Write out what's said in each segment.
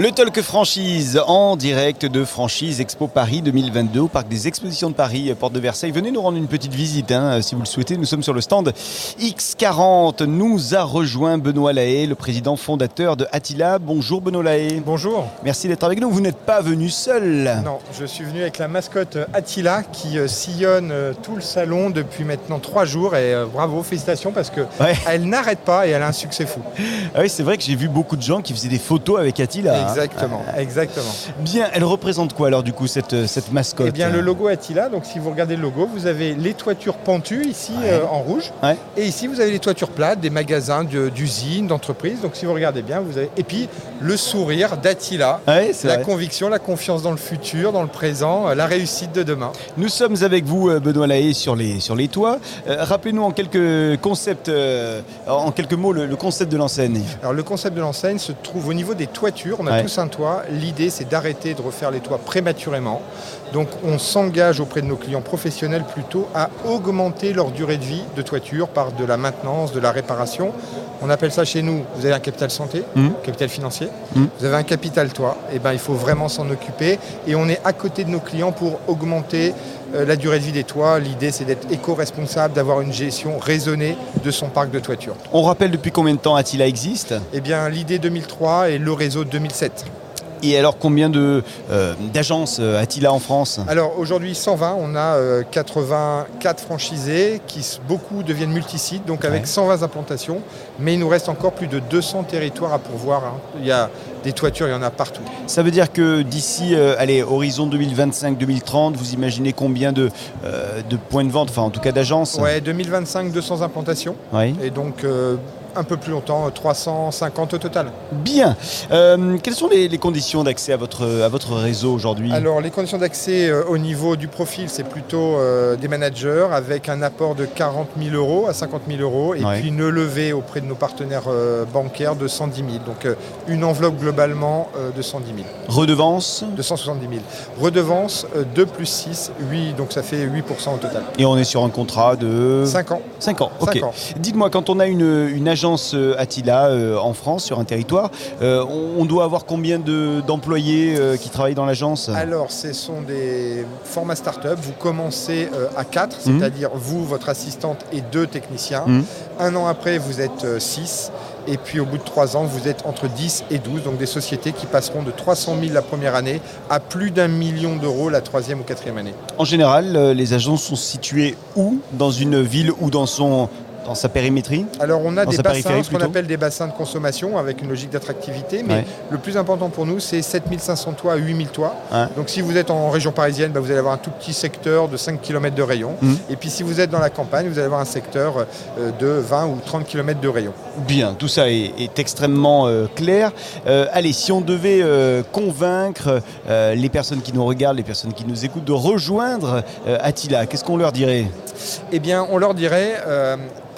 Le Talk Franchise en direct de Franchise Expo Paris 2022 au Parc des Expositions de Paris, Porte de Versailles. Venez nous rendre une petite visite hein, si vous le souhaitez. Nous sommes sur le stand X40. Nous a rejoint Benoît Lahaye, le président fondateur de Attila. Bonjour Benoît Lahaye. Bonjour. Merci d'être avec nous. Vous n'êtes pas venu seul. Non, je suis venu avec la mascotte Attila qui euh, sillonne euh, tout le salon depuis maintenant trois jours et euh, bravo, félicitations parce que Ouais. elle n'arrête pas et elle a un succès fou. Ah oui, c'est vrai que j'ai vu beaucoup de gens qui faisaient des photos avec Attila. Hein. Exactement, exactement. Bien, elle représente quoi alors du coup cette, cette mascotte Eh bien le logo Attila, donc si vous regardez le logo, vous avez les toitures pentues ici Ouais. euh, en rouge Ouais. et ici vous avez les toitures plates des magasins, de- d'usines, d'entreprises. Donc si vous regardez bien, vous avez et puis le sourire d'Attila. Ouais, La vrai. conviction, la confiance dans le futur, dans le présent, euh, la réussite de demain. Nous sommes avec vous, euh, Benoît Lahaye, sur les, sur les toits. Euh, Rappelez-nous en quelques concepts, euh, en quelques mots, le, le concept de l'enseigne. Alors le concept de l'enseigne se trouve au niveau des toitures. On a Ouais. tous un toit. L'idée c'est d'arrêter de refaire les toits prématurément. Donc on s'engage auprès de nos clients professionnels plutôt à augmenter leur durée de vie de toiture par de la maintenance, de la réparation. On appelle ça chez nous, vous avez un capital santé, Mhm. capital financier, Mhm. vous avez un capital toit, et ben il faut vraiment s'en occuper. Et on est à côté de nos clients pour augmenter euh, la durée de vie des toits. L'idée c'est d'être éco-responsable, d'avoir une gestion raisonnée de son parc de toiture. On rappelle depuis combien de temps Attila existe? Eh bien, l'idée 2003 et le réseau 2007. Et alors combien euh, d'agences euh, Attila en France? Alors aujourd'hui 120, on a euh, 84 franchisés qui beaucoup deviennent multisites, donc avec Ouais. 120 implantations, mais il nous reste encore plus de 200 territoires à pourvoir. hein. Il y a des toitures, il y en a partout. Ça veut dire que d'ici, euh, allez, horizon 2025-2030, vous imaginez combien de, euh, de points de vente, enfin en tout cas d'agences? Ouais, 2025, 200 implantations, Oui. et donc euh, un peu plus longtemps, euh, 350 au total. Bien. Euh, quelles sont les, les conditions d'accès à votre, à votre réseau aujourd'hui? Alors les conditions d'accès euh, au niveau du profil, c'est plutôt euh, des managers avec un apport de 40 000 euros à 50 000 euros et Ouais. puis une levée auprès de nos partenaires euh, bancaires de 110 000. Donc euh, une enveloppe globalement euh, de 110 000, Redevance? De 170 000. Redevance euh, 2 plus 6, 8, donc ça fait 8% au total. et on est sur un contrat de 5 ans. 5 ans. Ok. Cinq ans. Dites-moi, quand on a une, une agence euh, Attila euh, en France, sur un territoire, euh, on, on doit avoir combien de- d'employés qui travaillent dans l'agence? Alors, ce sont des formats start-up. Vous commencez à 4, Mhm. c'est-à-dire vous, votre assistante et deux techniciens. Mhm. Un an après, vous êtes 6. Et puis au bout de 3 ans, vous êtes entre 10 et 12. Donc des sociétés qui passeront de 300 000 la première année à plus d'un million d'euros la troisième ou quatrième année. En général, les agences sont situées où? Dans une ville ou dans, son, dans sa périmétrie Alors on a des bassins, ce qu'on appelle des bassins de consommation avec une logique d'attractivité. Mais Ouais. le plus important pour nous, c'est 7500 toits à 8000 toits. Ouais. Donc si vous êtes en région parisienne, bah, vous allez avoir un tout petit secteur de 5 km de rayon. Mhm. Et puis si vous êtes dans la campagne, vous allez avoir un secteur euh, de 20 ou 30 km de rayon. Bien, tout ça est, est extrêmement euh, clair. Euh, allez, si on devait convaincre les personnes qui nous regardent, les personnes qui nous écoutent, de rejoindre Attila, qu'est-ce qu'on leur dirait? Eh bien, on leur dirait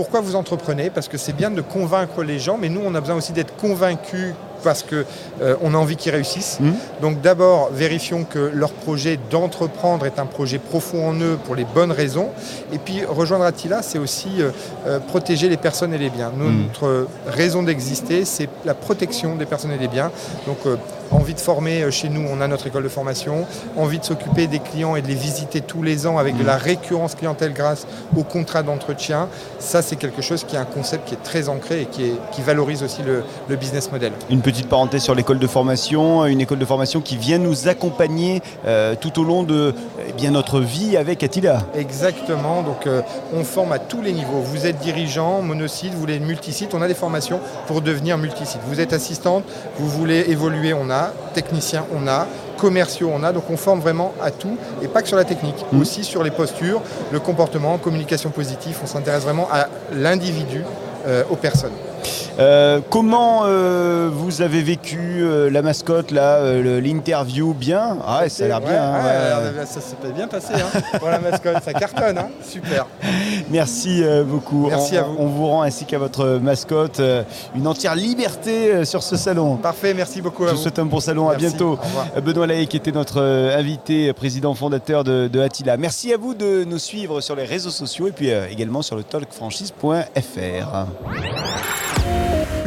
pourquoi vous entreprenez Parce que c'est bien de convaincre les gens, mais nous, on a besoin aussi d'être convaincus parce que euh, a envie qu'ils réussissent. Mhm. Donc d'abord, vérifions que leur projet d'entreprendre est un projet profond en eux pour les bonnes raisons. Et puis rejoindre Attila, c'est aussi euh, euh, protéger les personnes et les biens. Nous, Mhm. Notre raison d'exister, c'est la protection des personnes et des biens. Donc euh, envie de former euh, chez nous, on a notre école de formation. Envie de s'occuper des clients et de les visiter tous les ans avec de la récurrence clientèle grâce au contrat d'entretien. Ça, c'est quelque chose qui est un concept qui est très ancré et qui, est- qui valorise aussi le, le business model. Une petite parenthèse sur l'école de formation, une école de formation qui vient nous accompagner euh, tout au long de bien, notre vie avec Attila. Exactement, donc euh, on forme à tous les niveaux. Vous êtes dirigeant, monosite, vous voulez multisite, on a des formations pour devenir multisite. Vous êtes assistante, vous voulez évoluer, on a, technicien, on a, commerciaux, on a, donc on forme vraiment à tout, et pas que sur la technique, Mhm. aussi sur les postures, le comportement, communication positive, on s'intéresse vraiment à l'individu, euh, aux personnes. Euh, comment euh, vous avez vécu euh, la mascotte, là, l'interview Bien? Ah, ça a l'air bien. hein, Ouais, ouais. ouais, ça s'est bien passé hein, pour la mascotte, ça cartonne, hein. super. Merci beaucoup. Merci on, à vous. On vous rend ainsi qu'à votre mascotte une entière liberté sur ce salon. Parfait, merci beaucoup à Je vous souhaite un bon salon, à bientôt. Benoît Lahaye qui était notre invité, président fondateur de, de Attila. Merci à vous de nous suivre sur les réseaux sociaux et puis également sur le talkfranchise.fr.